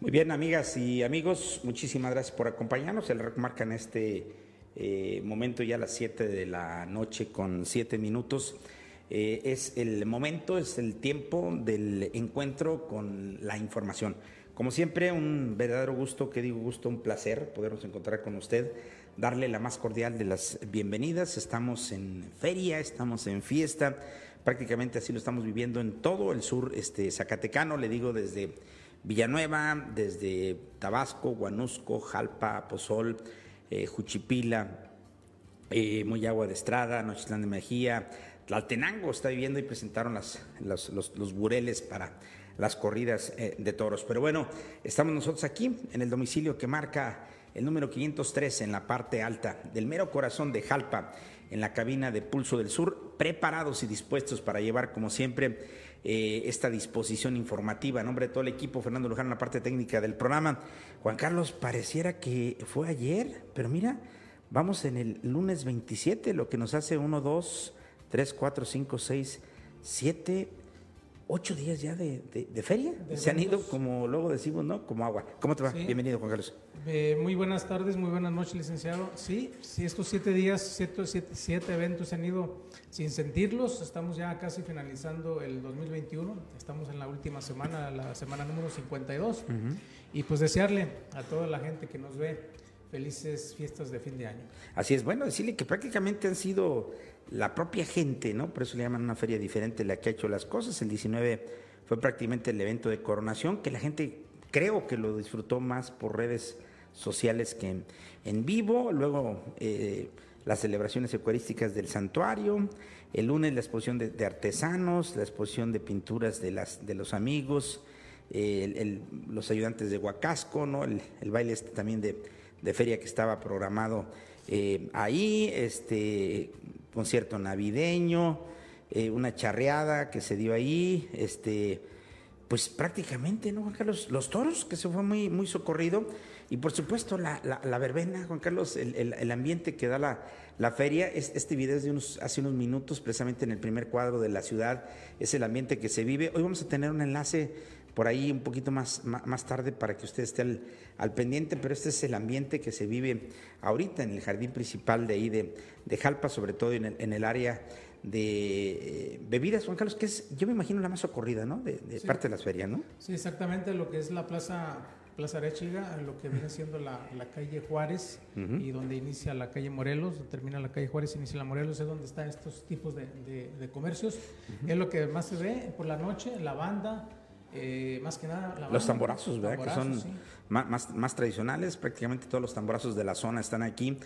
Muy bien, amigas y amigos, muchísimas gracias por acompañarnos. El remarca en este eh, momento ya las 7 de la noche con 7 minutos. Eh, es el momento, es el tiempo del encuentro con la información. Como siempre, un verdadero gusto, que digo gusto, un placer podernos encontrar con usted, darle la más cordial de las bienvenidas. Estamos en feria, estamos en fiesta, prácticamente así lo estamos viviendo en todo el sur este, zacatecano, le digo desde Villanueva, desde Tabasco, Guanusco, Jalpa, Pozol, eh, Juchipila, eh, Moyagua de Estrada, Nochitlán de Mejía, Tlaltenango está viviendo y presentaron las, los, bureles para las corridas eh, de toros. Pero bueno, estamos nosotros aquí en el domicilio que marca el número 503 en la parte alta del mero corazón de Jalpa, en la cabina de Pulso del Sur, preparados y dispuestos para llevar, como siempre, eh, esta disposición informativa. En nombre de todo el equipo, Fernando Luján en la parte técnica del programa. Juan Carlos, pareciera que fue ayer, pero mira, vamos en el lunes 27, lo que nos hace 1, 2, 3, 4, 5, 6, 7, ocho días ya de, feria. Se han ido, como luego decimos, ¿no? Como agua. ¿Cómo te va? Bienvenido, Juan Carlos. Eh, muy buenas tardes, muy buenas noches, licenciado. Sí, sí, estos siete días, siete, siete, eventos se han ido sin sentirlos. Estamos ya casi finalizando el 2021. Estamos en la última semana, la semana número 52. Y pues desearle a toda la gente que nos ve felices fiestas de fin de año. Así es, bueno, decirle que prácticamente han sido la propia gente, ¿no? Por eso le llaman una feria diferente la que ha hecho las cosas. El 19 fue prácticamente el evento de coronación, que la gente creo que lo disfrutó más por redes sociales que en, vivo. Luego eh, las celebraciones eucarísticas del santuario. El lunes la exposición de, artesanos, la exposición de pinturas de, las, de los amigos, los ayudantes de Huacasco, ¿no? el, baile este también de, de feria que estaba programado eh, ahí, este concierto navideño, eh, una charreada que se dio ahí, este, pues prácticamente, ¿no? Los toros, que se fue muy, muy socorrido, y por supuesto la, la, verbena, Juan Carlos, el, el, ambiente que da la, la feria, es, este video es de unos, hace unos minutos, precisamente en el primer cuadro de la ciudad, es el ambiente que se vive. Hoy vamos a tener un enlace por ahí un poquito más, más tarde para que usted esté al, pendiente, pero este es el ambiente que se vive ahorita en el jardín principal de ahí de, de Jalpa, sobre todo en el, en el área de eh, bebidas, Juan Carlos, que es, yo me imagino la más socorrida, ¿no? De, parte de las ferias, ¿no? Sí, exactamente, lo que es la plaza, plaza Arechiga, lo que viene siendo la, calle Juárez y donde inicia la calle Morelos, termina la calle Juárez, inicia la Morelos, es donde están estos tipos de, comercios. Es lo que más se ve por la noche, la banda, eh, más que nada. los tamborazos, ¿verdad? que son más, más, tradicionales. Prácticamente todos los tamborazos de la zona están aquí.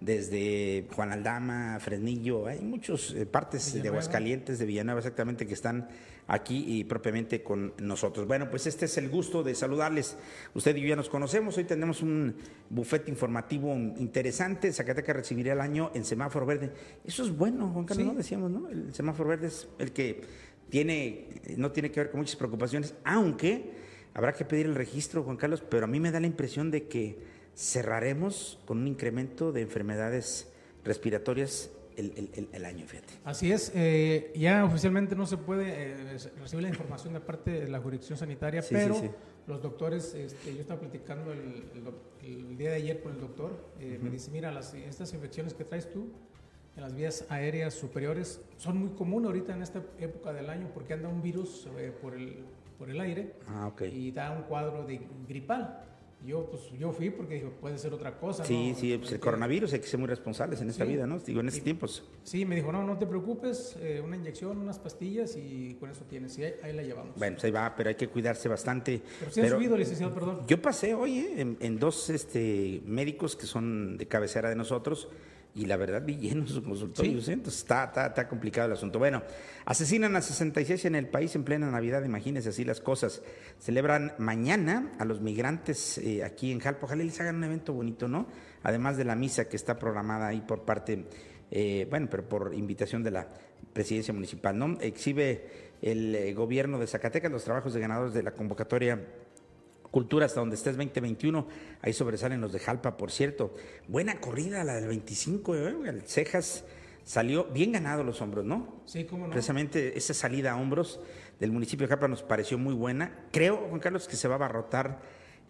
Desde Juan Aldama, Fresnillo, hay muchas eh, partes de Aguascalientes, de Villanueva exactamente, que están aquí y propiamente con nosotros. Bueno, pues este es el gusto de saludarles. Usted y yo ya nos conocemos. Hoy tenemos un bufete informativo interesante. Zacatecas recibirá el año en semáforo verde. Eso es bueno, Juan Carlos, ¿no? Decíamos, ¿no? El semáforo verde es el que tiene, no tiene que ver con muchas preocupaciones, aunque habrá que pedir el registro, Juan Carlos, pero a mí me da la impresión de que cerraremos con un incremento de enfermedades respiratorias el, año, fíjate. Así es, eh, ya oficialmente no se puede eh, recibir la información de parte de la jurisdicción sanitaria, pero los doctores, este, yo estaba platicando el, día de ayer con el doctor, eh, me dice, mira, las, estas infecciones que traes tú, en las vías aéreas superiores son muy comunes ahorita en esta época del año porque anda un virus eh, por, el, por el aire ah, y da un cuadro de gripal. Yo, pues, yo fui porque dijo, puede ser otra cosa. Sí, sí, pues el coronavirus hay que ser muy responsables en esta vida, ¿no? Digo, en estos tiempos. Sí, me dijo, no, no te preocupes, eh, una inyección, unas pastillas y con eso tienes. Y ahí, la llevamos. Bueno, pues ahí va, pero hay que cuidarse bastante. Pero sí ha subido, licenciado, perdón. Yo pasé hoy eh, en, en, dos este, médicos que son de cabecera de nosotros y la verdad vi llenos sus consultorios, ¿eh? entonces está, está, está, complicado el asunto. Bueno, asesinan a 66 en el país en plena Navidad, imagínense así las cosas. Celebran mañana a los migrantes eh, aquí en Jalpa, ojalá les hagan un evento bonito, ¿no? Además de la misa que está programada ahí por parte, eh, bueno, pero por invitación de la presidencia municipal, ¿no? Exhibe el gobierno de Zacatecas los trabajos de ganadores de la convocatoria Cultura hasta donde estés 2021. Ahí sobresalen los de Jalpa, por cierto. Buena corrida la del 25, ¿eh? el Cejas salió bien ganado los hombros, ¿no? Sí, cómo no. Precisamente esa salida a hombros del municipio de Jalpa nos pareció muy buena. Creo, Juan Carlos, que se va a abarrotar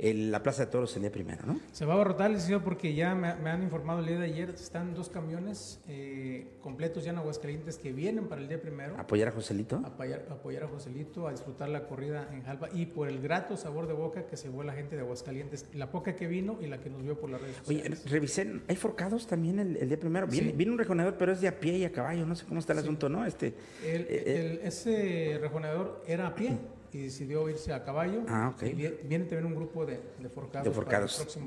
la Plaza de Toros el día primero, ¿no? Se va a abarrotar, licenciado, porque ya me, han informado el día de ayer, están dos camiones eh, completos ya en Aguascalientes que vienen para el día primero. ¿Apoyar a Joselito? Apoyar, apoyar a Joselito, a disfrutar la corrida en Jalpa y por el grato sabor de boca que se llevó la gente de Aguascalientes, la poca que vino y la que nos vio por las redes sociales. Oye, revisé, ¿hay forcados también el, día primero? Viene, un rejonador, pero es de a pie y a caballo, no sé cómo está el asunto, ¿no? Este, eh, eh, ese rejonador era a pie y decidió irse a caballo. Ah, ok. viene también un grupo de, de forcados. De forcados.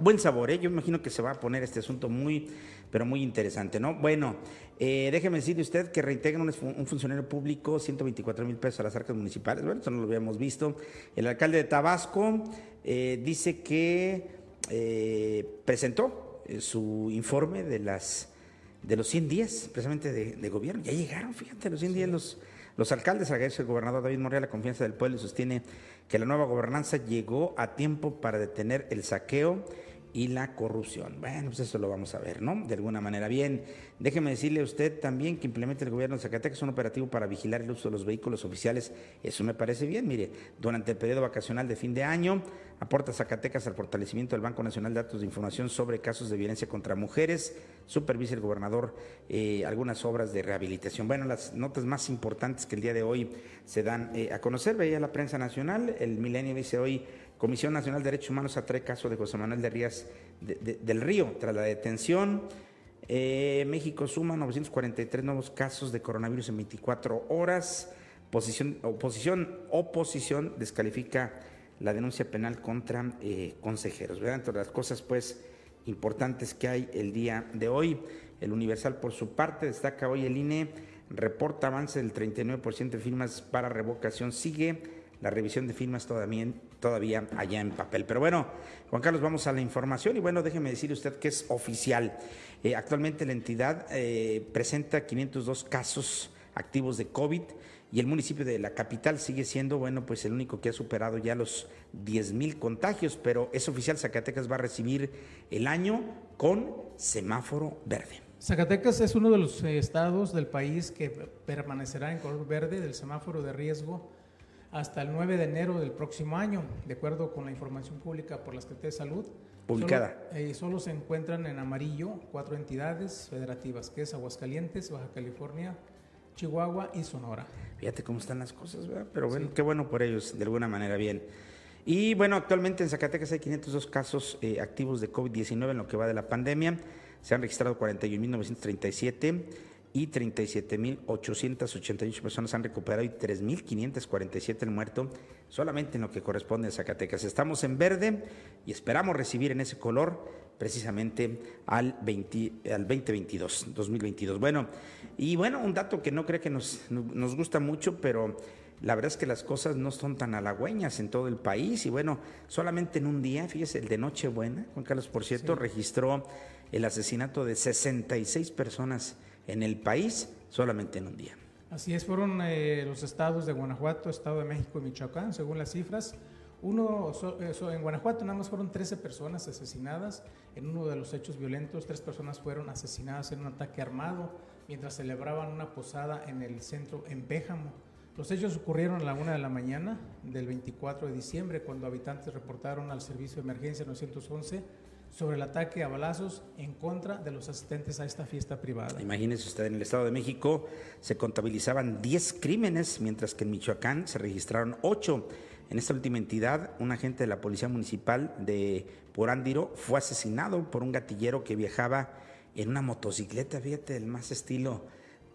buen sabor, ¿eh? Yo imagino que se va a poner este asunto muy, pero muy interesante, ¿no? Bueno, eh, déjeme decirle usted que reintegran un, funcionario público 124 mil pesos a las arcas municipales. Bueno, eso no lo habíamos visto. El alcalde de Tabasco eh, dice que eh, presentó su informe de las de los 100 días precisamente de, gobierno. Ya llegaron, fíjate, los 100 días los los alcaldes agradecen al gobernador David Morrea la confianza del pueblo y sostiene que la nueva gobernanza llegó a tiempo para detener el saqueo y la corrupción. Bueno, pues eso lo vamos a ver, ¿no? De alguna manera. Bien, déjeme decirle a usted también que implemente el gobierno de Zacatecas un operativo para vigilar el uso de los vehículos oficiales. Eso me parece bien. Mire, durante el periodo vacacional de fin de año, aporta Zacatecas al fortalecimiento del Banco Nacional de Datos de Información sobre casos de violencia contra mujeres. Supervisa el gobernador eh, algunas obras de rehabilitación. Bueno, las notas más importantes que el día de hoy se dan eh, a conocer. Veía la prensa nacional. El Milenio dice hoy Comisión Nacional de Derechos Humanos atrae caso de José Manuel de Rías del Río tras la detención. Eh, México suma 943 nuevos casos de coronavirus en 24 horas. Posición, oposición, oposición descalifica la denuncia penal contra eh, consejeros. ¿verdad? Entre las cosas, pues, importantes que hay el día de hoy. El Universal, por su parte, destaca hoy el INE, reporta avance del 39% de firmas para revocación. Sigue la revisión de firmas todavía, todavía allá en papel. Pero bueno, Juan Carlos, vamos a la información y bueno, déjeme decir usted que es oficial. Eh, actualmente la entidad eh, presenta 502 casos activos de COVID y el municipio de la capital sigue siendo, bueno, pues el único que ha superado ya los 10 mil contagios, pero es oficial, Zacatecas va a recibir el año con semáforo verde. Zacatecas es uno de los eh, estados del país que permanecerá en color verde del semáforo de riesgo hasta el 9 de enero del próximo año, de acuerdo con la información pública por la Secretaría de Salud. Publicada. Solo, eh, solo, se encuentran en amarillo cuatro entidades federativas, que es Aguascalientes, Baja California, Chihuahua y Sonora. Fíjate cómo están las cosas, ¿verdad? Pero bueno, qué bueno por ellos, de alguna manera bien. Y bueno, actualmente en Zacatecas hay 502 casos eh, activos de COVID-19 en lo que va de la pandemia. Se han registrado 41.937 y 37.888 personas han recuperado y 3.547 han muerto solamente en lo que corresponde a Zacatecas. Estamos en verde y esperamos recibir en ese color precisamente al, 20, al 2022, 2022. Bueno, y bueno, un dato que no creo que nos, nos gusta mucho, pero la verdad es que las cosas no son tan halagüeñas en todo el país y bueno, solamente en un día, fíjese, el de Nochebuena, Juan Carlos, por cierto, registró el asesinato de 66 personas en el país solamente en un día. Así es, fueron eh, los estados de Guanajuato, Estado de México y Michoacán, según las cifras. Uno, eh, en Guanajuato nada más fueron 13 personas asesinadas en uno de los hechos violentos. Tres personas fueron asesinadas en un ataque armado mientras celebraban una posada en el centro en Péjamo. Los hechos ocurrieron a la una de la mañana del 24 de diciembre cuando habitantes reportaron al servicio de emergencia 911 sobre el ataque a balazos en contra de los asistentes a esta fiesta privada. Imagínese usted, en el Estado de México se contabilizaban 10 crímenes, mientras que en Michoacán se registraron 8. En esta última entidad, un agente de la Policía Municipal de Porándiro fue asesinado por un gatillero que viajaba en una motocicleta, fíjate, el más estilo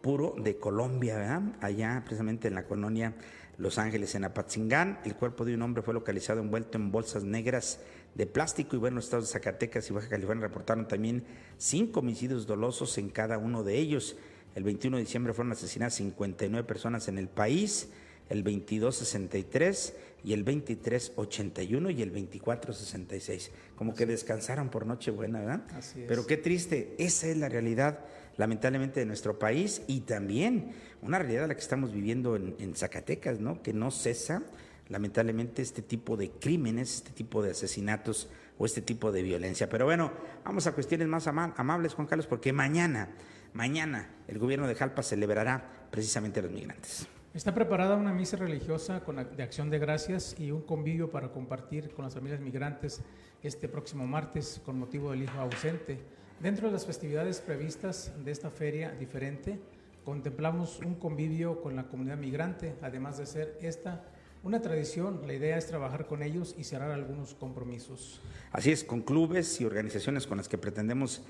puro de Colombia, ¿verdad? Allá precisamente en la colonia Los Ángeles, en Apatzingán. El cuerpo de un hombre fue localizado envuelto en bolsas negras de plástico y bueno, los estados de Zacatecas y Baja California reportaron también cinco homicidios dolosos en cada uno de ellos. El 21 de diciembre fueron asesinadas 59 personas en el país, el 22 63 y el 23 81 y el 24 66. Como que descansaron por Nochebuena, ¿verdad? Así es. Pero qué triste, esa es la realidad lamentablemente de nuestro país y también una realidad la que estamos viviendo en, en Zacatecas, ¿no? Que no cesa lamentablemente este tipo de crímenes, este tipo de asesinatos o este tipo de violencia. Pero bueno, vamos a cuestiones más amables, Juan Carlos, porque mañana, mañana el gobierno de Jalpa celebrará precisamente a los migrantes. Está preparada una misa religiosa con, de acción de gracias y un convivio para compartir con las familias migrantes este próximo martes con motivo del hijo ausente. Dentro de las festividades previstas de esta feria diferente, contemplamos un convivio con la comunidad migrante, además de ser esta una tradición, la idea es trabajar con ellos y cerrar algunos compromisos. Así es, con clubes y organizaciones con las que pretendemos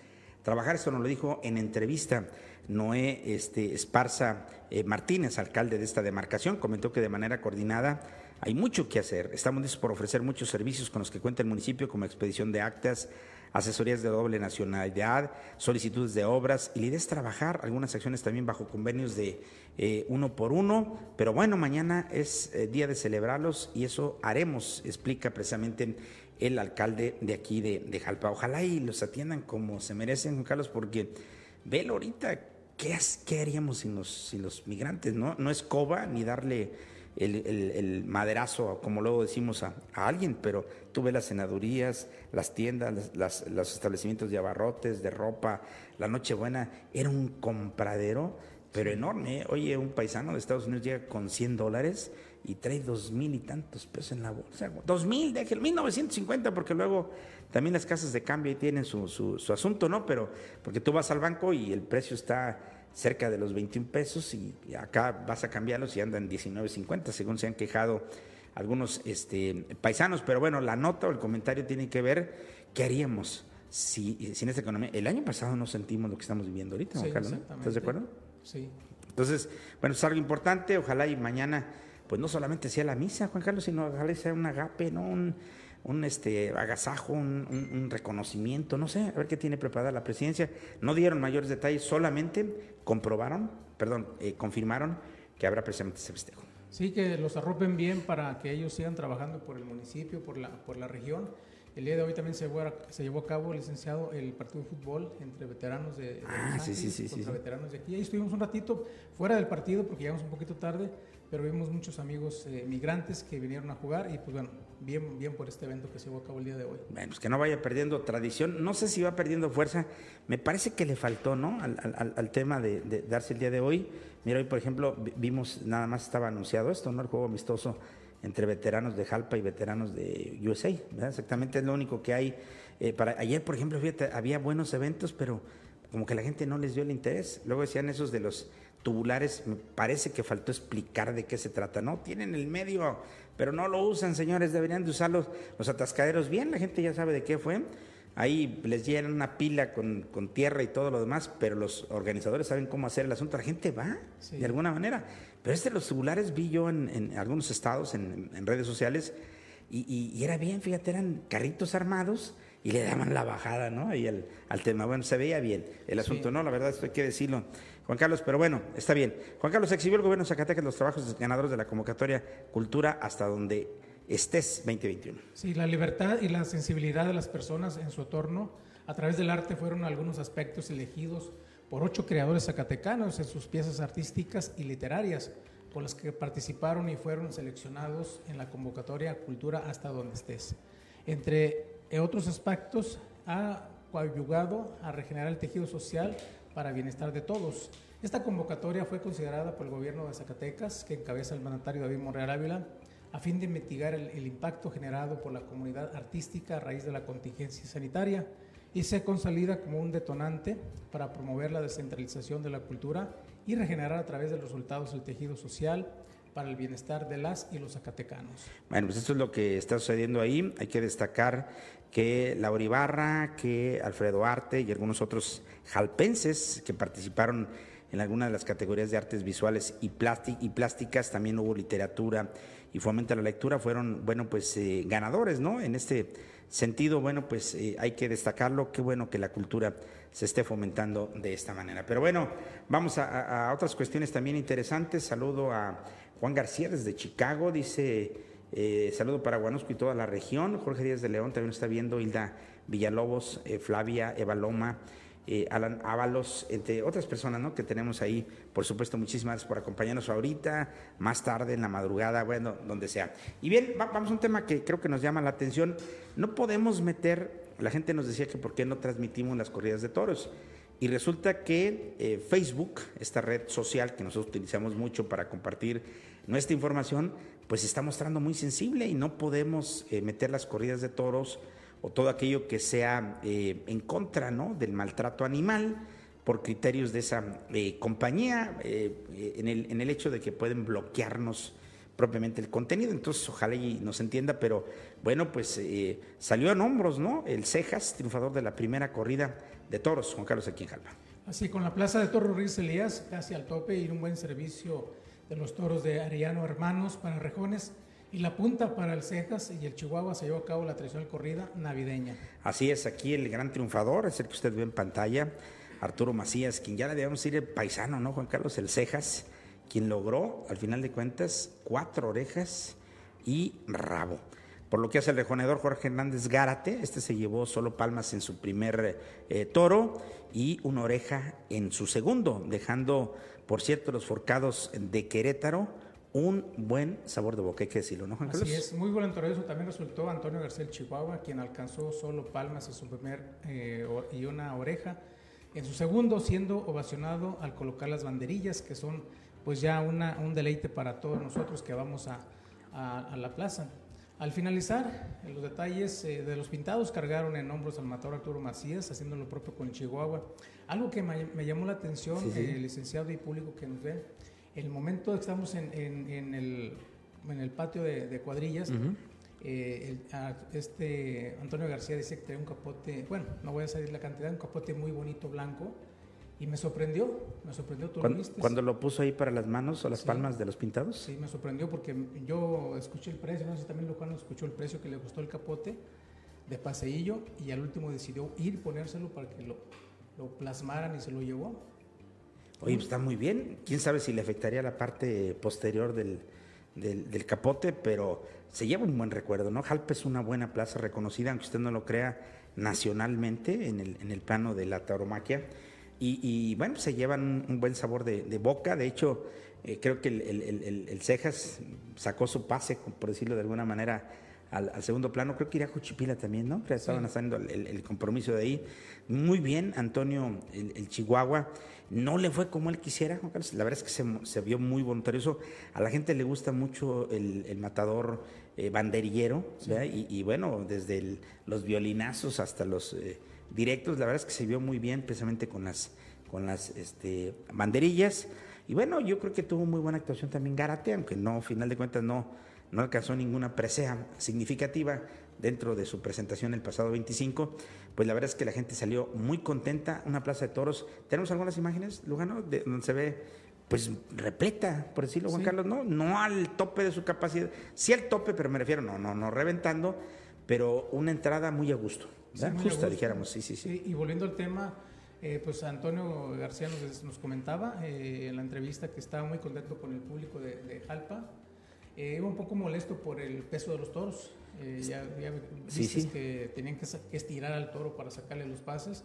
trabajar. Esto nos lo dijo en entrevista Noé este, Esparza eh, Martínez, alcalde de esta demarcación. Comentó que de manera coordinada hay mucho que hacer. Estamos listos por ofrecer muchos servicios con los que cuenta el municipio, como expedición de actas, asesorías de doble nacionalidad, solicitudes de obras. Y la idea es trabajar algunas acciones también bajo convenios de eh, uno por uno. Pero bueno, mañana es eh, día de celebrarlos y eso haremos, explica precisamente el alcalde de aquí de, Jalpa. Ojalá y los atiendan como se merecen, Juan Carlos, porque velo ahorita, ¿qué, qué haríamos sin los, sin los migrantes? No, no es coba ni darle el, maderazo, como luego decimos, a, alguien, pero tú ves las senadurías, las tiendas, los establecimientos de abarrotes, de ropa, la Nochebuena, era un compradero, pero enorme. ¿eh? Oye, un paisano de Estados Unidos llega con 100 dólares y trae dos mil y tantos pesos en la bolsa. Dos mil, déjelo, 1950, porque luego también las casas de cambio tienen su, su, asunto, ¿no? Pero porque tú vas al banco y el precio está cerca de los 21 pesos y acá vas a cambiarlos y andan 19.50, según se han quejado algunos este, paisanos. Pero bueno, la nota o el comentario tiene que ver qué haríamos si sin esta economía. El año pasado no sentimos lo que estamos viviendo ahorita, Carlos, ¿Estás de acuerdo? Sí. Entonces, bueno, es algo importante. Ojalá y mañana pues no solamente sea la misa, Juan Carlos, sino ojalá sea un agape, ¿no? Un, un este, agasajo, un, reconocimiento, no sé, a ver qué tiene preparada la presidencia. No dieron mayores detalles, solamente comprobaron, perdón, eh, confirmaron que habrá precisamente ese festejo. Sí, que los arropen bien para que ellos sigan trabajando por el municipio, por la, por la región. El día de hoy también se llevó, a, se llevó a cabo, licenciado, el partido de fútbol entre veteranos de, de ah, sí, sí, sí, contra veteranos de aquí. Ahí estuvimos un ratito fuera del partido porque llegamos un poquito tarde, pero vimos muchos amigos eh, migrantes que vinieron a jugar y pues bueno, bien, bien por este evento que se llevó a cabo el día de hoy. Bueno, pues que no vaya perdiendo tradición, no sé si va perdiendo fuerza, me parece que le faltó, ¿no? Al, al, tema de, darse el día de hoy. Mira, hoy por ejemplo vimos, nada más estaba anunciado esto, ¿no? El juego amistoso entre veteranos de Jalpa y veteranos de USA. Exactamente es lo único que hay. Eh, Ayer, por ejemplo, fíjate, había buenos eventos, pero como que la gente no les dio el interés. Luego decían esos de los tubulares, me parece que faltó explicar de qué se trata. No, tienen el medio, pero no lo usan, señores, deberían de usar los, atascaderos bien, la gente ya sabe de qué fue. Ahí les llenan una pila con, tierra y todo lo demás, pero los organizadores saben cómo hacer el asunto. La gente va, de alguna manera. Pero este los tubulares vi yo en, algunos estados, en, redes sociales, y, y, era bien, fíjate, eran carritos armados y le daban la bajada, ¿no? Ahí al, al tema. Bueno, se veía bien el asunto, ¿no? La verdad, esto hay que decirlo. Juan Carlos, pero bueno, está bien. Juan Carlos, exhibió el gobierno de Zacatecas los trabajos ganadores de la convocatoria Cultura hasta donde estés 2021. Sí, la libertad y la sensibilidad de las personas en su entorno a través del arte fueron algunos aspectos elegidos por ocho creadores zacatecanos en sus piezas artísticas y literarias, con las que participaron y fueron seleccionados en la convocatoria Cultura hasta donde estés. Entre otros aspectos, ha coadyugado a regenerar el tejido social para bienestar de todos. Esta convocatoria fue considerada por el gobierno de Zacatecas, que encabeza el mandatario David Monreal Ávila, a fin de mitigar el, impacto generado por la comunidad artística a raíz de la contingencia sanitaria y se consolida como un detonante para promover la descentralización de la cultura y regenerar a través de los resultados el tejido social para el bienestar de las y los zacatecanos. Bueno, pues esto es lo que está sucediendo ahí. Hay que destacar que Laura Ibarra, que Alfredo Arte y algunos otros jalpenses que participaron en algunas de las categorías de artes visuales y, plásticas, también hubo literatura y fomenta la lectura, fueron, bueno, pues eh, ganadores, ¿no? En este sentido, bueno, pues eh, hay que destacarlo, qué bueno que la cultura se esté fomentando de esta manera. Pero bueno, vamos a otras cuestiones también interesantes. Saludo a Juan García desde Chicago, dice eh, saludo para Guanusco y toda la región. Jorge Díaz de León también está viendo. Hilda Villalobos, eh, Flavia, Eva Loma, eh, Alan Ábalos, entre otras personas ¿no? que tenemos ahí. Por supuesto, muchísimas gracias por acompañarnos ahorita, más tarde, en la madrugada, bueno, donde sea. Y bien, vamos a un tema que creo que nos llama la atención. No podemos meter, la gente nos decía que por qué no transmitimos las corridas de toros. Y resulta que Facebook, esta red social que nosotros utilizamos mucho para compartir nuestra información, pues está mostrando muy sensible y no podemos eh, meter las corridas de toros o todo aquello que sea eh, en contra ¿no? del maltrato animal por criterios de esa compañía, en el, en, el, hecho de que pueden bloquearnos propiamente el contenido. Entonces, ojalá y nos entienda, pero bueno, pues salió en hombros, ¿no? El Cejas, triunfador de la primera corrida de toros, Juan Carlos, aquí en. Así, con la plaza de Toros Ruiz Elías casi al tope y un buen servicio de los toros de Arellano Hermanos para Rejones. Y la punta para el Cejas y el Chihuahua se llevó a cabo la tradicional corrida navideña. Así es, aquí el gran triunfador es el que usted ve en pantalla, Arturo Macías, quien ya le debemos decir el paisano, ¿no, Juan Carlos? El Cejas, quien logró, al final de cuentas, cuatro orejas y rabo. Por lo que hace el rejonedor Jorge Hernández Gárate, este se llevó solo palmas en su primer eh, toro y una oreja en su segundo, dejando, por cierto, los forcados de Querétaro un buen sabor de boca, hay que decirlo, ¿no, Juan Carlos? Así es, muy eso también resultó Antonio García Chihuahua, quien alcanzó solo palmas en su primer eh, y una oreja. En su segundo, siendo ovacionado al colocar las banderillas, que son pues ya una, un deleite para todos nosotros que vamos a, a la plaza. Al finalizar, los detalles eh, de los pintados cargaron en hombros al matador Arturo Macías, haciendo lo propio con Chihuahua. Algo que me, llamó la atención, el licenciado y público que nos ve, el momento que estamos en, en, el, en el, patio de, cuadrillas, eh, este Antonio García dice que trae un capote, bueno, no voy a salir la cantidad, un capote muy bonito blanco, y me sorprendió, me sorprendió, tú ¿Cuándo, lo ¿Cuándo lo puso ahí para las manos o las palmas de los pintados? Sí, me sorprendió porque yo escuché el precio, no sé si también Luján escuchó el precio que le costó el capote de paseillo y al último decidió ir ponérselo para que lo, lo plasmaran y se lo llevó. Oye, pues está muy bien. Quién sabe si le afectaría la parte posterior del, del, del, capote, pero se lleva un buen recuerdo, ¿no? Jalpa es una buena plaza reconocida, aunque usted no lo crea, nacionalmente en el, en el plano de la tauromaquia. Y, bueno, se llevan un, buen sabor de, boca. De hecho, eh, creo que el, Cejas sacó su pase, por decirlo de alguna manera, al, segundo plano. Creo que iría a Juchipila también, ¿no? estaban haciendo el, compromiso de ahí. Muy bien, Antonio, el, Chihuahua. No le fue como él quisiera, Juan Carlos. La verdad es que se, se vio muy voluntarioso. A la gente le gusta mucho el, matador eh, banderillero, y, bueno, desde los violinazos hasta los... Eh, directos, la verdad es que se vio muy bien precisamente con las, con las este, banderillas. Y bueno, yo creo que tuvo muy buena actuación también Garate, aunque no, final de cuentas no, no alcanzó ninguna presea significativa dentro de su presentación el pasado 25, pues la verdad es que la gente salió muy contenta, una plaza de toros. Tenemos algunas imágenes, Lugano, de, donde se ve pues repleta, por decirlo, Juan Carlos, no, no al tope de su capacidad, sí al tope, pero me refiero, no, no, no reventando, pero una entrada muy a gusto. Justa, dijéramos, sí, sí, sí, Y volviendo al tema, eh, pues Antonio García nos, comentaba eh, en la entrevista que estaba muy contento con el público de, Jalpa. Eh, iba un poco molesto por el peso de los toros. ya, ya sí, que tenían que, estirar al toro para sacarle los pases.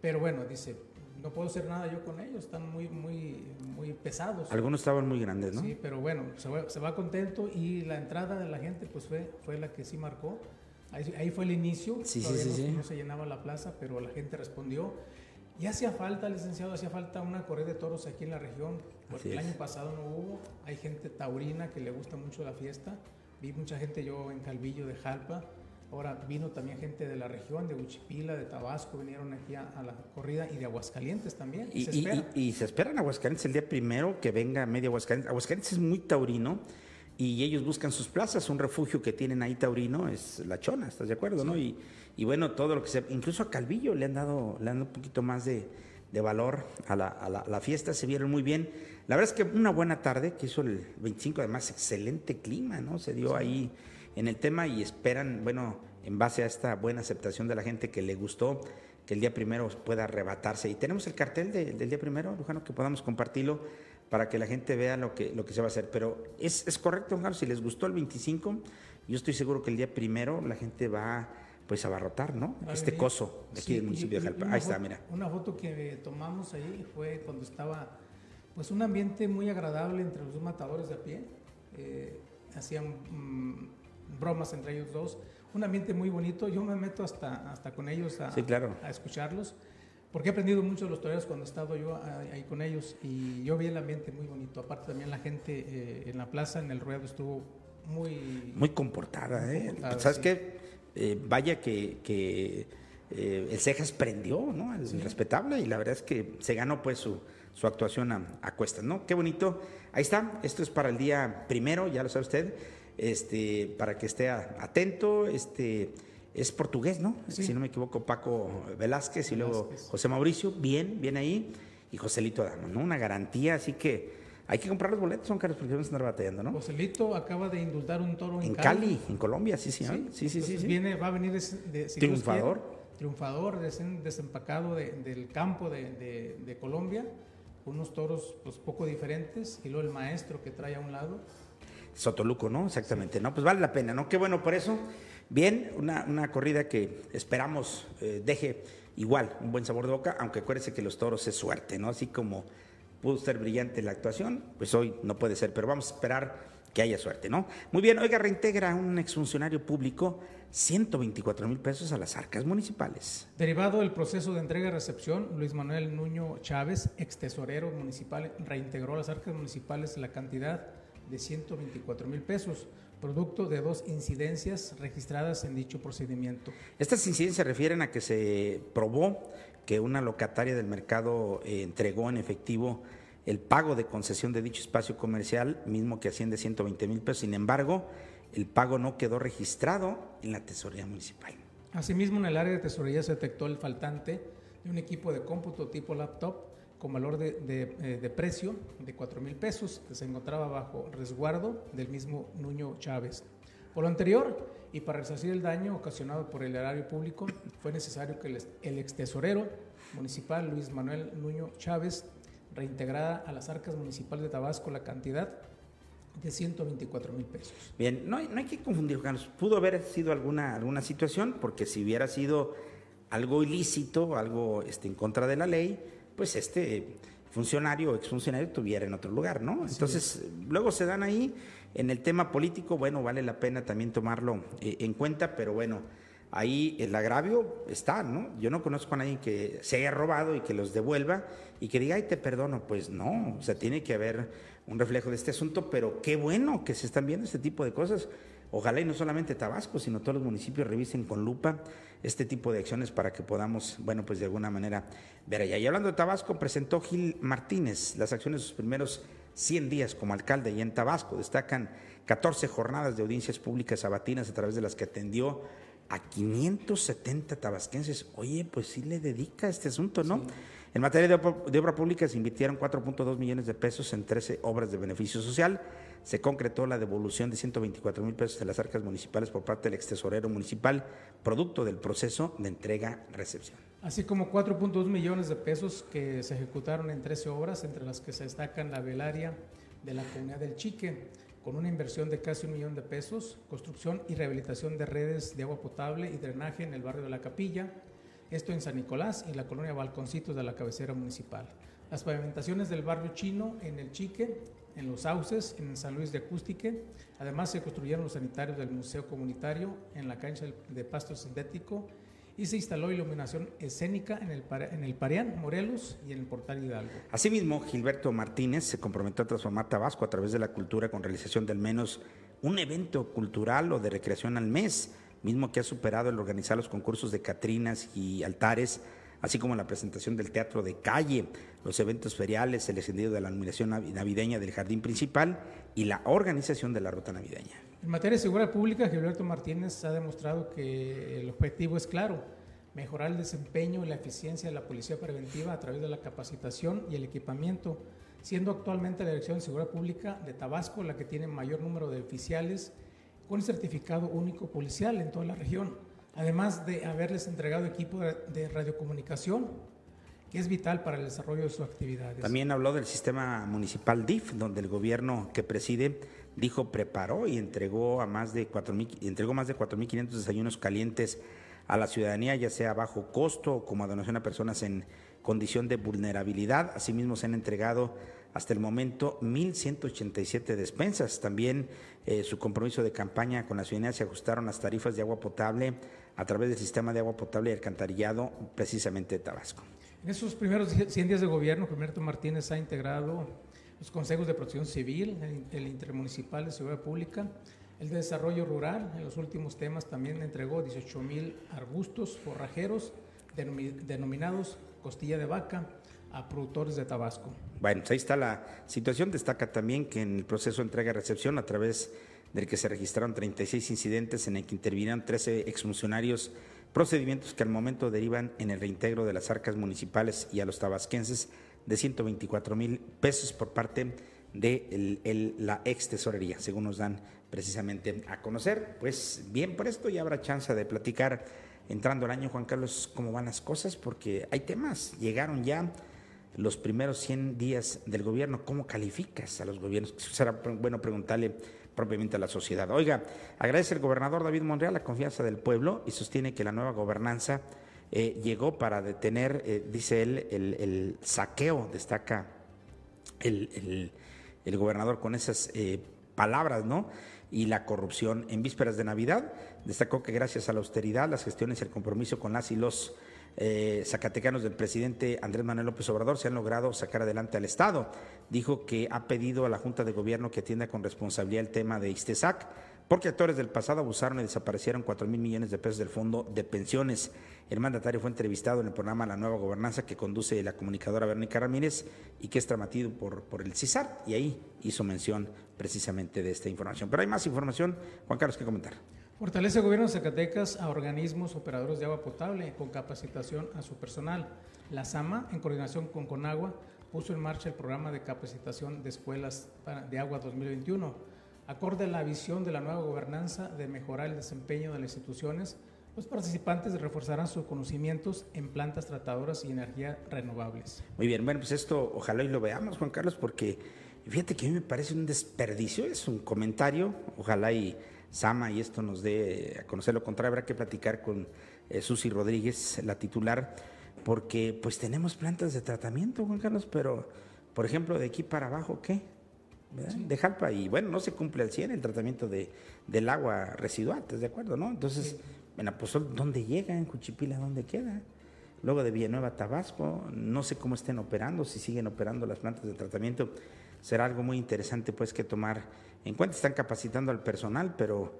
Pero bueno, dice, no puedo hacer nada yo con ellos, están muy, muy, muy pesados. Algunos estaban muy grandes, ¿no? Sí, pero bueno, se va, se va, contento y la entrada de la gente pues fue, fue la que sí marcó. Ahí, fue el inicio, sí, sí, sí, no, se llenaba la plaza, pero la gente respondió. Y hacía falta, licenciado, hacía falta una corrida de toros aquí en la región, porque el año pasado no hubo. Hay gente taurina que le gusta mucho la fiesta. Vi mucha gente yo en Calvillo de Jalpa. Ahora vino también gente de la región, de Uchipila, de Tabasco, vinieron aquí a, la corrida y de Aguascalientes también. Y, se espera. y, se espera en Aguascalientes el día primero que venga medio Aguascalientes. Aguascalientes es muy taurino y ellos buscan sus plazas. Un refugio que tienen ahí taurino es la chona, ¿estás de acuerdo? ¿no? Y, y, bueno, todo lo que se. Incluso a Calvillo le han dado, le han dado un poquito más de, de valor a la, a, la, fiesta, se vieron muy bien. La verdad es que una buena tarde, que hizo el 25, además, excelente clima, ¿no? Se dio ahí en el tema y esperan, bueno, en base a esta buena aceptación de la gente que le gustó, que el día primero pueda arrebatarse. Y tenemos el cartel del día primero, Lujano, que podamos compartirlo para que la gente vea lo que, lo que se va a hacer. Pero es, es correcto, Carlos, si les gustó el 25, yo estoy seguro que el día primero la gente va pues a abarrotar, ¿no? este coso de aquí del municipio de Jalpa. Ahí está, mira. Una foto que tomamos ahí fue cuando estaba pues un ambiente muy agradable entre los dos matadores de a pie. Eh, hacían mm, bromas entre ellos dos. Un ambiente muy bonito. Yo me meto hasta, hasta con ellos a, claro. a escucharlos Porque he aprendido mucho de los toreros cuando he estado yo ahí con ellos y yo vi el ambiente muy bonito. Aparte también la gente eh, en la plaza, en el ruedo, estuvo muy... Muy comportada, ¿eh? ¿Sabes qué? Eh, vaya que, que eh, el Cejas prendió, ¿no? El respetable y la verdad es que se ganó pues su, su actuación a, a, cuestas, ¿no? Qué bonito. Ahí está, esto es para el día primero, ya lo sabe usted, este, para que esté atento, este es portugués, ¿no? Si no me equivoco, Paco Velázquez y luego José Mauricio, bien, bien ahí, y Joselito Adamo, ¿no? Una garantía, así que hay que comprar los boletos, son caros porque vamos a andar batallando, ¿no? Joselito acaba de indultar un toro en, en Cali. en Colombia, sí, señor. Sí, sí, sí, sí, Viene, va a venir de, triunfador. triunfador, desempacado del campo de, de, Colombia, unos toros pues poco diferentes, y luego el maestro que trae a un lado. Sotoluco, ¿no? Exactamente, ¿no? Pues vale la pena, ¿no? Qué bueno por eso. Bien, una, una corrida que esperamos eh, deje igual un buen sabor de boca, aunque acuérdese que los toros es suerte, ¿no? Así como pudo ser brillante la actuación, pues hoy no puede ser, pero vamos a esperar que haya suerte, ¿no? Muy bien, oiga, reintegra un exfuncionario público 124 mil pesos a las arcas municipales. Derivado del proceso de entrega y recepción, Luis Manuel Nuño Chávez, ex tesorero municipal, reintegró a las arcas municipales la cantidad de 124 mil pesos producto de dos incidencias registradas en dicho procedimiento. Estas incidencias se refieren a que se probó que una locataria del mercado eh, entregó en efectivo el pago de concesión de dicho espacio comercial, mismo que asciende a 120 mil pesos. Sin embargo, el pago no quedó registrado en la tesorería municipal. Asimismo, en el área de tesorería se detectó el faltante de un equipo de cómputo tipo laptop con valor de, de, eh, precio de 4 mil pesos, que se encontraba bajo resguardo del mismo Nuño Chávez. Por lo anterior, y para resarcir el daño ocasionado por el erario público, fue necesario que el, ex tesorero municipal Luis Manuel Nuño Chávez reintegrara a las arcas municipales de Tabasco la cantidad de 124 mil pesos. Bien, no hay, no hay que confundir, Carlos. Pudo haber sido alguna, alguna situación, porque si hubiera sido algo ilícito, algo este, en contra de la ley, pues este funcionario o exfuncionario estuviera en otro lugar, ¿no? Entonces, luego se dan ahí. En el tema político, bueno, vale la pena también tomarlo eh, en cuenta, pero bueno, ahí el agravio está, ¿no? Yo no conozco a nadie que se haya robado y que los devuelva y que diga, ay, te perdono. Pues no, o sea, tiene que haber un reflejo de este asunto, pero qué bueno que se están viendo este tipo de cosas. Ojalá y no solamente Tabasco, sino todos los municipios revisen con lupa este tipo de acciones para que podamos, bueno, pues de alguna manera ver allá. Y hablando de Tabasco, presentó Gil Martínez las acciones de sus primeros 100 días como alcalde y en Tabasco destacan 14 jornadas de audiencias públicas sabatinas a través de las que atendió a 570 tabasquenses. Oye, pues sí le dedica a este asunto, ¿no? En materia de, de obra pública se invirtieron 4.2 millones de pesos en 13 obras de beneficio social se concretó la devolución de 124 mil pesos de las arcas municipales por parte del ex tesorero municipal, producto del proceso de entrega-recepción. Así como 4.2 millones de pesos que se ejecutaron en 13 obras, entre las que se destacan la velaria de la comunidad del Chique, con una inversión de casi un millón de pesos, construcción y rehabilitación de redes de agua potable y drenaje en el barrio de La Capilla, esto en San Nicolás y la colonia Balconcitos de la cabecera municipal. Las pavimentaciones del barrio chino en el Chique en Los Sauces, en San Luis de Acústique. Además se construyeron los sanitarios del Museo Comunitario en la cancha de pasto sintético y se instaló iluminación escénica en el, en el Parián, Morelos y en el Portal Hidalgo. Asimismo, Gilberto Martínez se comprometió a transformar Tabasco a través de la cultura con realización de al menos un evento cultural o de recreación al mes, mismo que ha superado el organizar los concursos de Catrinas y altares así como la presentación del teatro de calle, los eventos feriales, el encendido de la iluminación navideña del jardín principal y la organización de la ruta navideña. En materia de seguridad pública, Gilberto Martínez ha demostrado que el objetivo es claro, mejorar el desempeño y la eficiencia de la policía preventiva a través de la capacitación y el equipamiento, siendo actualmente la Dirección de Seguridad Pública de Tabasco la que tiene mayor número de oficiales con certificado único policial en toda la región además de haberles entregado equipo de radiocomunicación, que es vital para el desarrollo de sus actividades. También habló del sistema municipal DIF, donde el gobierno que preside dijo preparó y entregó a más de 4, entregó más de 4.500 desayunos calientes a la ciudadanía, ya sea a bajo costo o como donación a personas en condición de vulnerabilidad. Asimismo, se han entregado hasta el momento 1.187 despensas. También eh, su compromiso de campaña con la ciudadanía se ajustaron las tarifas de agua potable a través del sistema de agua potable y alcantarillado precisamente de Tabasco. En esos primeros 100 días de gobierno, Gilberto Martínez ha integrado los consejos de protección civil, el intermunicipal de seguridad pública, el de desarrollo rural. En los últimos temas también entregó 18 mil arbustos forrajeros denominados costilla de vaca a productores de Tabasco. Bueno, pues ahí está la situación. Destaca también que en el proceso de entrega-recepción, a través del que se registraron 36 incidentes en el que intervinieron 13 exfuncionarios, procedimientos que al momento derivan en el reintegro de las arcas municipales y a los tabasquenses de 124 mil pesos por parte de la ex tesorería, según nos dan precisamente a conocer. Pues bien, por esto ya habrá chance de platicar entrando el año, Juan Carlos, cómo van las cosas, porque hay temas, llegaron ya los primeros 100 días del gobierno, ¿cómo calificas a los gobiernos? Será bueno preguntarle propiamente a la sociedad. Oiga, agradece el gobernador David Monreal la confianza del pueblo y sostiene que la nueva gobernanza eh, llegó para detener, eh, dice él, el, saqueo, destaca el, gobernador con esas eh, palabras, ¿no? Y la corrupción. En vísperas de Navidad, destacó que gracias a la austeridad, las gestiones y el compromiso con las y los zacatecanos del presidente Andrés Manuel López Obrador se han logrado sacar adelante al Estado. Dijo que ha pedido a la Junta de Gobierno que atienda con responsabilidad el tema de Istesac porque actores del pasado abusaron y desaparecieron 4 mil millones de pesos del fondo de pensiones. El mandatario fue entrevistado en el programa La Nueva Gobernanza que conduce la comunicadora Verónica Ramírez y que es tramatido por, por el CISAR y ahí hizo mención precisamente de esta información. Pero hay más información, Juan Carlos, que comentar. Fortalece el gobierno de Zacatecas a organismos operadores de agua potable con capacitación a su personal. La SAMA, en coordinación con Conagua, puso en marcha el programa de capacitación de escuelas de agua 2021 Acorde a la visión de la nueva gobernanza de mejorar el desempeño de las instituciones, los participantes reforzarán sus conocimientos en plantas tratadoras y energías renovables. Muy bien, bueno, pues esto ojalá y lo veamos, Juan Carlos, porque fíjate que a mí me parece un desperdicio, es un comentario, ojalá y Sama y esto nos dé a conocer lo contrario, habrá que platicar con eh, Susi Rodríguez, la titular, porque pues tenemos plantas de tratamiento, Juan Carlos, pero por ejemplo, de aquí para abajo, ¿qué? de Jalpa y bueno, no se cumple al 100 el tratamiento de, del agua residual, ¿estás de acuerdo? no Entonces, en Apostol, ¿dónde llega? En Cuchipila, ¿dónde queda? Luego de Villanueva, Tabasco, no sé cómo estén operando, si siguen operando las plantas de tratamiento, será algo muy interesante pues que tomar en cuenta. Están capacitando al personal, pero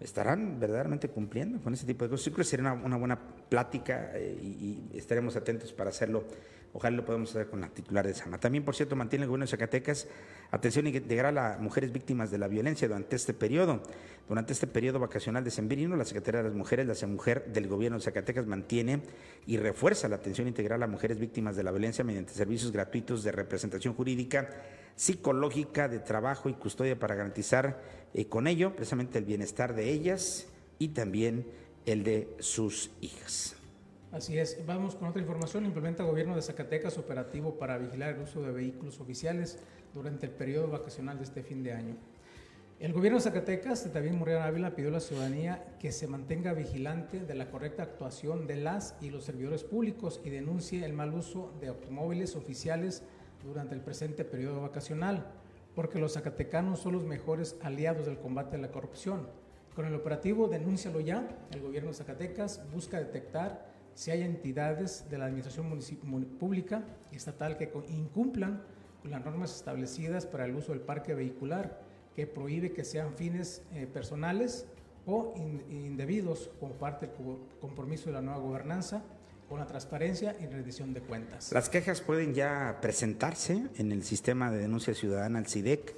estarán verdaderamente cumpliendo con ese tipo de cosas. Yo creo que sería una, buena plática eh, y, y estaremos atentos para hacerlo Ojalá lo podamos hacer con la titular de Sama. También, por cierto, mantiene el gobierno de Zacatecas atención integral a mujeres víctimas de la violencia durante este periodo. Durante este periodo vacacional de Sembrino, la Secretaría de las Mujeres, la Mujer del gobierno de Zacatecas, mantiene y refuerza la atención integral a mujeres víctimas de la violencia mediante servicios gratuitos de representación jurídica, psicológica, de trabajo y custodia para garantizar eh, con ello precisamente el bienestar de ellas y también el de sus hijas. Así es. Vamos con otra información. Implementa el gobierno de Zacatecas operativo para vigilar el uso de vehículos oficiales durante el periodo vacacional de este fin de año. El gobierno de Zacatecas, David Murrián Ávila, pidió a la ciudadanía que se mantenga vigilante de la correcta actuación de las y los servidores públicos y denuncie el mal uso de automóviles oficiales durante el presente periodo vacacional, porque los zacatecanos son los mejores aliados del combate a la corrupción. Con el operativo Denúncialo Ya, el gobierno de Zacatecas busca detectar si hay entidades de la administración pública y estatal que incumplan las normas establecidas para el uso del parque vehicular, que prohíbe que sean fines eh, personales o indebidos como parte del compromiso de la nueva gobernanza con la transparencia y rendición de cuentas. Las quejas pueden ya presentarse en el sistema de denuncia ciudadana, el CIDEC,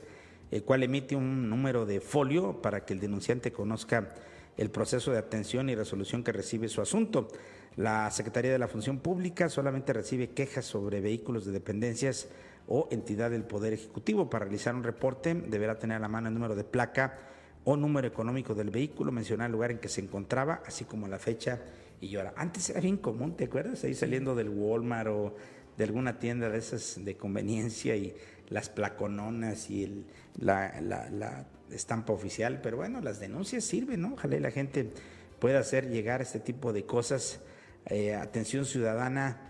el cual emite un número de folio para que el denunciante conozca el proceso de atención y resolución que recibe su asunto. La Secretaría de la Función Pública solamente recibe quejas sobre vehículos de dependencias o entidad del Poder Ejecutivo. Para realizar un reporte deberá tener a la mano el número de placa o número económico del vehículo, mencionar el lugar en que se encontraba, así como la fecha y hora. Antes era bien común, ¿te acuerdas? Ahí saliendo del Walmart o de alguna tienda de esas de conveniencia y las placononas y la, la, estampa oficial, pero bueno, las denuncias sirven, ¿no? Ojalá la gente pueda hacer llegar este tipo de cosas eh, atención ciudadana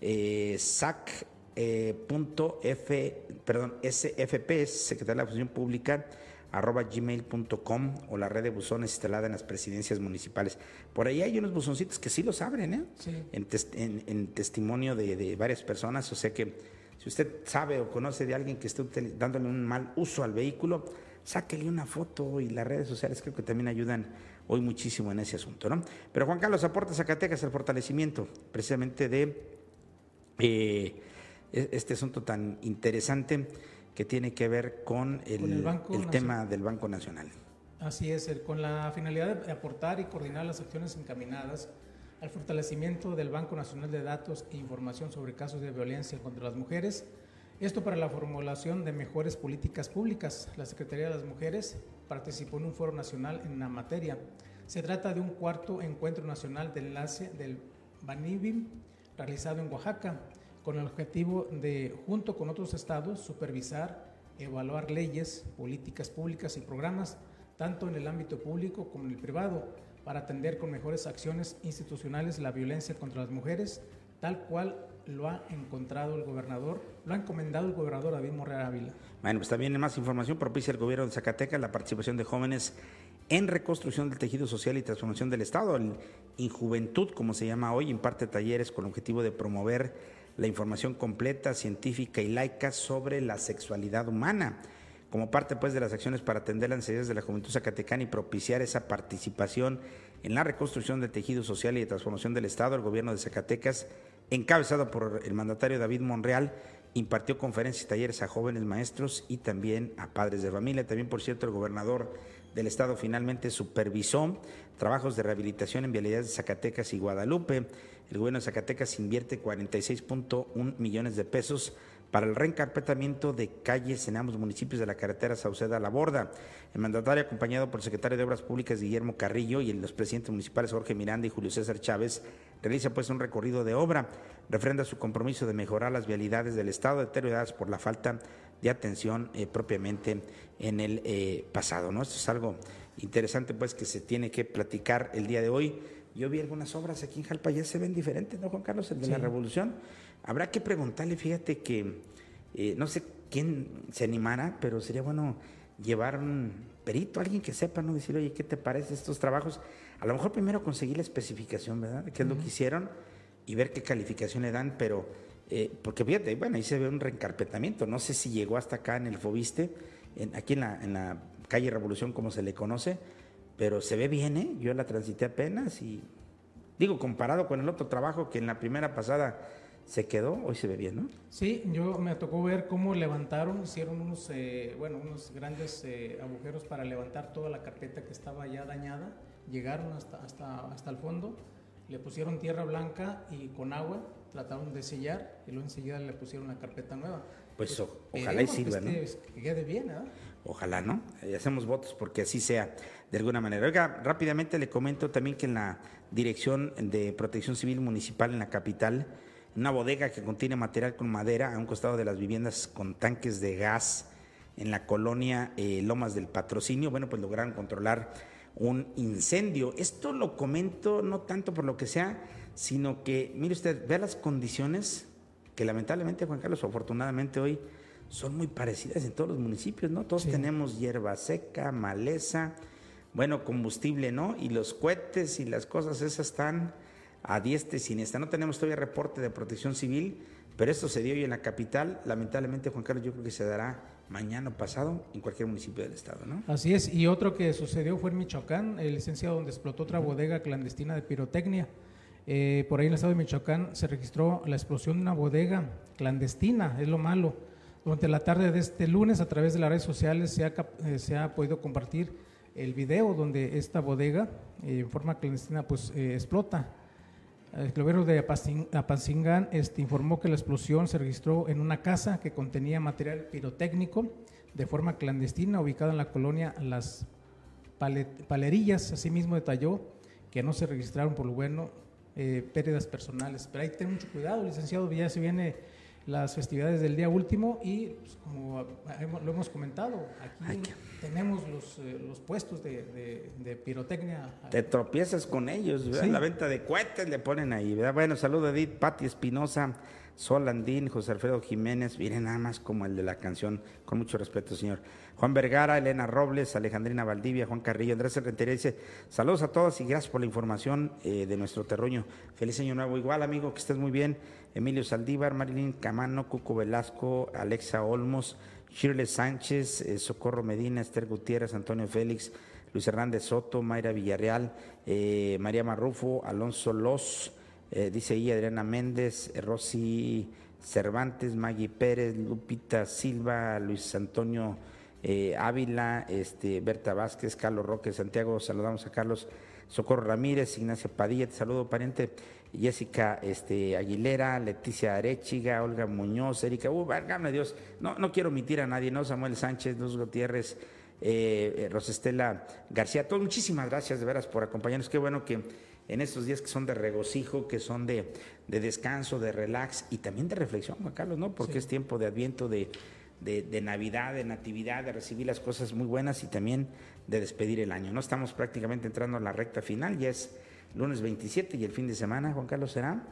eh, SAC eh, punto F, perdón, SFP, Secretaría de la Función Pública, arroba gmail.com o la red de buzones instalada en las presidencias municipales. Por ahí hay unos buzoncitos que sí los abren, ¿eh? En, testimonio de, varias personas, o sea que si usted sabe o conoce de alguien que esté dándole un mal uso al vehículo, sáquele una foto y las redes sociales creo que también ayudan hoy muchísimo en ese asunto, ¿no? Pero Juan Carlos aporta Zacatecas el fortalecimiento precisamente de eh, e-, este asunto tan interesante que tiene que ver con el, tema del Banco Nacional. Así es, con la finalidad de aportar y coordinar las acciones encaminadas al fortalecimiento del Banco Nacional de Datos e Información sobre casos de violencia contra las mujeres. Esto para la formulación de mejores políticas públicas. La Secretaría de las Mujeres participó en un foro nacional en la materia. Se trata de un cuarto encuentro nacional de enlace del Banibim realizado en Oaxaca con el objetivo de, junto con otros estados, supervisar, evaluar leyes, políticas públicas y programas, tanto en el ámbito público como en el privado, para atender con mejores acciones institucionales la violencia contra las mujeres, tal cual lo ha encontrado el gobernador, lo ha encomendado el gobernador David Morrea Ávila. Bueno, pues también en más información propicia el gobierno de Zacatecas la participación de jóvenes en reconstrucción del tejido social y transformación del Estado. El Injuventud, como se llama hoy, imparte talleres con el objetivo de promover la información completa, científica y laica sobre la sexualidad humana. Como parte pues de las acciones para atender las necesidades de la juventud zacatecana y propiciar esa participación en la reconstrucción del tejido social y de transformación del Estado, el gobierno de Zacatecas, encabezado por el mandatario David Monreal, impartió conferencias y talleres a jóvenes maestros y también a padres de familia. También, por cierto, el gobernador del Estado finalmente supervisó trabajos de rehabilitación en vialidades de Zacatecas y Guadalupe. El gobierno de Zacatecas invierte 46.1 millones de pesos para el reencarpetamiento de calles en ambos municipios de la carretera Sauceda la Borda. El mandatario, acompañado por el secretario de Obras Públicas Guillermo Carrillo y los presidentes municipales Jorge Miranda y Julio César Chávez, realiza pues un recorrido de obra, refrenda su compromiso de mejorar las vialidades del Estado deterioradas por la falta de atención eh, propiamente en el eh, pasado. ¿no? Esto es algo interesante pues que se tiene que platicar el día de hoy. Yo vi algunas obras aquí en Jalpa, ya se ven diferentes, ¿no, Juan Carlos? El de la Revolución. Habrá que preguntarle, fíjate que eh, no sé quién se animara, pero sería bueno llevar un perito, alguien que sepa, ¿no? Decir, oye, ¿qué te parece estos trabajos? A lo mejor primero conseguir la especificación, ¿verdad? De qué es lo que hicieron y ver qué calificación le dan, pero, eh, porque fíjate, bueno, ahí se ve un reencarpetamiento, no sé si llegó hasta acá en el Fobiste, en, aquí en la, en la calle Revolución, como se le conoce, pero se ve bien, ¿eh? Yo la transité apenas y digo, comparado con el otro trabajo que en la primera pasada se quedó, hoy se ve bien, ¿no? Sí, yo me tocó ver cómo levantaron, hicieron unos, eh, bueno, unos grandes eh, agujeros para levantar toda la carpeta que estaba ya dañada, llegaron hasta, hasta, hasta el fondo, le pusieron tierra blanca y con agua, trataron de sellar y luego enseguida le pusieron una carpeta nueva. Pues, ojalá y sirva, ¿no? Que quede bien, ¿no? Ojalá, ¿no? Y hacemos votos porque así sea de alguna manera. Oiga, rápidamente le comento también que en la Dirección de Protección Civil Municipal en la capital, una bodega que contiene material con madera a un costado de las viviendas con tanques de gas en la colonia eh, Lomas del Patrocinio, bueno, pues lograron controlar un incendio. Esto lo comento no tanto por lo que sea, sino que, mire usted, vea las condiciones que lamentablemente, Juan Carlos, afortunadamente hoy son muy parecidas en todos los municipios, ¿no? Todos tenemos hierba seca, maleza, bueno, combustible, ¿no? Y los cohetes y las cosas esas están a diestra y siniestra. No tenemos todavía reporte de protección civil, pero esto se dio hoy en la capital. Lamentablemente, Juan Carlos, yo creo que se dará mañana o pasado en cualquier municipio del estado, ¿no? Así es, y otro que sucedió fue en Michoacán, el licenciado donde explotó otra bodega clandestina de pirotecnia. Eh, por ahí en el estado de Michoacán se registró la explosión de una bodega clandestina, es lo malo durante la tarde de este lunes, a través de las redes sociales, se ha, eh, se ha podido compartir el video donde esta bodega, eh, en forma clandestina, pues eh, explota. El gobierno de Apatzingán este, informó que la explosión se registró en una casa que contenía material pirotécnico de forma clandestina, ubicada en la colonia Las Palerillas. Asimismo detalló que no se registraron, por lo bueno, pérdidas personales. Pero hay que tener mucho cuidado, licenciado, ya se viene las festividades del día último y pues, como lo hemos comentado, aquí tenemos los, eh, los puestos de, de, pirotecnia. Te tropiezas con ellos, la venta de cohetes le ponen ahí. Bueno, saludo a Edith, Pati Espinosa, Sol Andín, José Alfredo Jiménez, miren nada más como el de la canción, con mucho respeto, señor. Juan Vergara, Elena Robles, Alejandrina Valdivia, Juan Carrillo, Andrés Rentería dice, saludos a todos y gracias por la información eh, de nuestro terruño. Feliz año nuevo, igual amigo, que estés muy bien. Emilio Saldívar, Marilyn Camano, Cuco Velasco, Alexa Olmos, Shirley Sánchez, eh, Socorro Medina, Esther Gutiérrez, Antonio Félix, Luis Hernández Soto, Mayra Villarreal, eh, María Marrufo, Alonso Los, eh, dice ahí Adriana Méndez, eh, Rosy Cervantes, Maggie Pérez, Lupita Silva, Luis Antonio Ávila, este, Berta Vázquez, Carlos Roque, Santiago, saludamos a Carlos Socorro Ramírez, Ignacio Padilla, te saludo pariente, Jessica este, Aguilera, Leticia Arechiga, Olga Muñoz, Erika, uh, válgame Dios, no, no quiero omitir a nadie, ¿no? Samuel Sánchez, Luz Gutiérrez, eh, Rosestela García. Todos, muchísimas gracias de veras por acompañarnos. Qué bueno que en estos días que son de regocijo, que son de, descanso, de relax y también de reflexión, Juan Carlos, ¿no? Porque es tiempo de adviento, de, de, Navidad, de Natividad, de recibir las cosas muy buenas y también de despedir el año. No estamos prácticamente entrando a la recta final, ya es lunes 27 y el fin de semana, Juan Carlos, será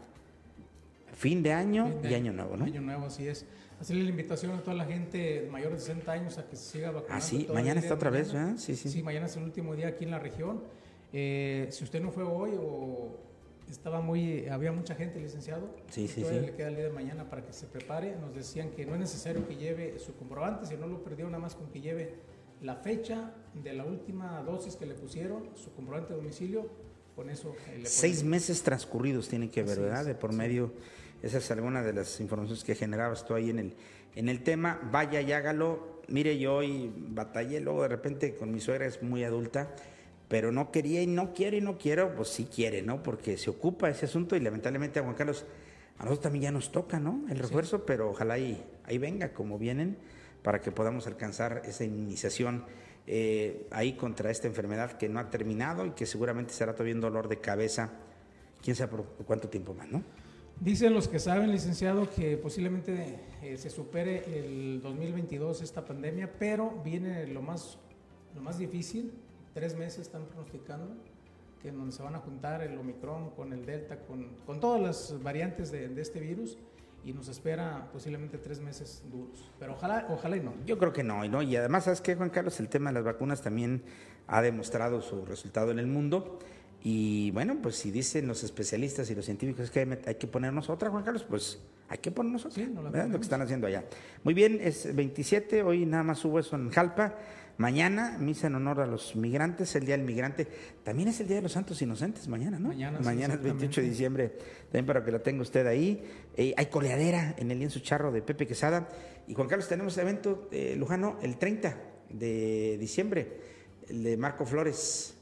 fin de año y año nuevo, ¿no? Año nuevo, así es hacerle la invitación a toda la gente mayor de 60 años a que se siga vacunando. Ah, sí, mañana está otra vez, ¿verdad? Sí, sí. Sí, mañana es el último día aquí en la región. Eh, si usted no fue hoy o estaba muy, había mucha gente, licenciado, sí, sí, sí. le queda el día de mañana para que se prepare. Nos decían que no es necesario que lleve su comprobante, si no lo perdió, nada más con que lleve la fecha de la última dosis que le pusieron, su comprobante de domicilio, con eso. Eh, Seis meses transcurridos tienen que ver, ¿verdad? De por medio esa es alguna de las informaciones que generabas tú ahí en el, en el tema. Vaya y hágalo. Mire, yo hoy batallé luego de repente con mi suegra, es muy adulta, pero no quería y no quiero y no quiero, pues sí quiere, ¿no? Porque se ocupa ese asunto y lamentablemente a Juan Carlos, a nosotros también ya nos toca, ¿no? El refuerzo, pero ojalá ahí, ahí venga como vienen para que podamos alcanzar esa iniciación eh, ahí contra esta enfermedad que no ha terminado y que seguramente será todavía un dolor de cabeza, quién sabe por cuánto tiempo más, ¿no? Dicen los que saben, licenciado, que posiblemente eh, se supere el 2022 esta pandemia, pero viene lo más, lo más difícil. Tres meses están pronosticando que donde se van a juntar el Omicron con el Delta, con, con todas las variantes de, de, este virus y nos espera posiblemente tres meses duros. Pero ojalá, ojalá y no. Yo creo que no, y no. Y además, ¿sabes qué, Juan Carlos? El tema de las vacunas también ha demostrado su resultado en el mundo. Y bueno, pues si dicen los especialistas y los científicos que hay que ponernos otra, Juan Carlos, pues hay que ponernos otra. Sí, lo que están haciendo allá. Muy bien, es 27, hoy nada más hubo eso en Jalpa. Mañana, misa en honor a los migrantes, el Día del Migrante. También es el Día de los Santos Inocentes, mañana, ¿no? Mañana, mañana es 28 de diciembre, también para que lo tenga usted ahí. Eh, hay coleadera en el lienzo charro de Pepe Quesada. Y Juan Carlos, tenemos evento eh, Lujano el 30 de diciembre, el de Marco Flores.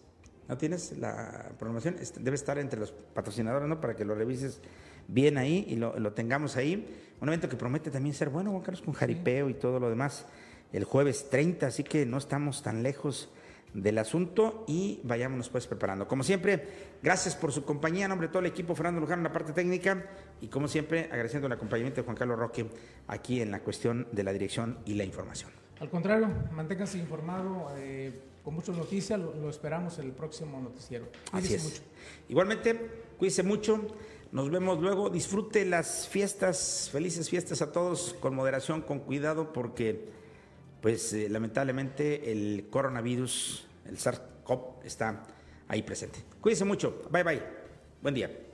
¿No tienes la programación? Debe estar entre los patrocinadores, ¿no? Para que lo revises bien ahí y lo, tengamos ahí. Un evento que promete también ser bueno, Juan Carlos, con jaripeo y todo lo demás. El jueves 30, así que no estamos tan lejos del asunto y vayámonos pues preparando. Como siempre, gracias por su compañía, en nombre de todo el equipo, Fernando Luján en la parte técnica y como siempre agradeciendo el acompañamiento de Juan Carlos Roque aquí en la cuestión de la dirección y la información. Al contrario, manténganse informado. Eh, con muchas noticias. Lo, esperamos en el próximo noticiero. Así es. Mucho. Igualmente, cuídense mucho. Nos vemos luego. Disfrute las fiestas, felices fiestas a todos, con moderación, con cuidado, porque, pues, eh, lamentablemente el coronavirus, el SARS-CoV, está ahí presente. Cuídense mucho. Bye, bye. Buen día.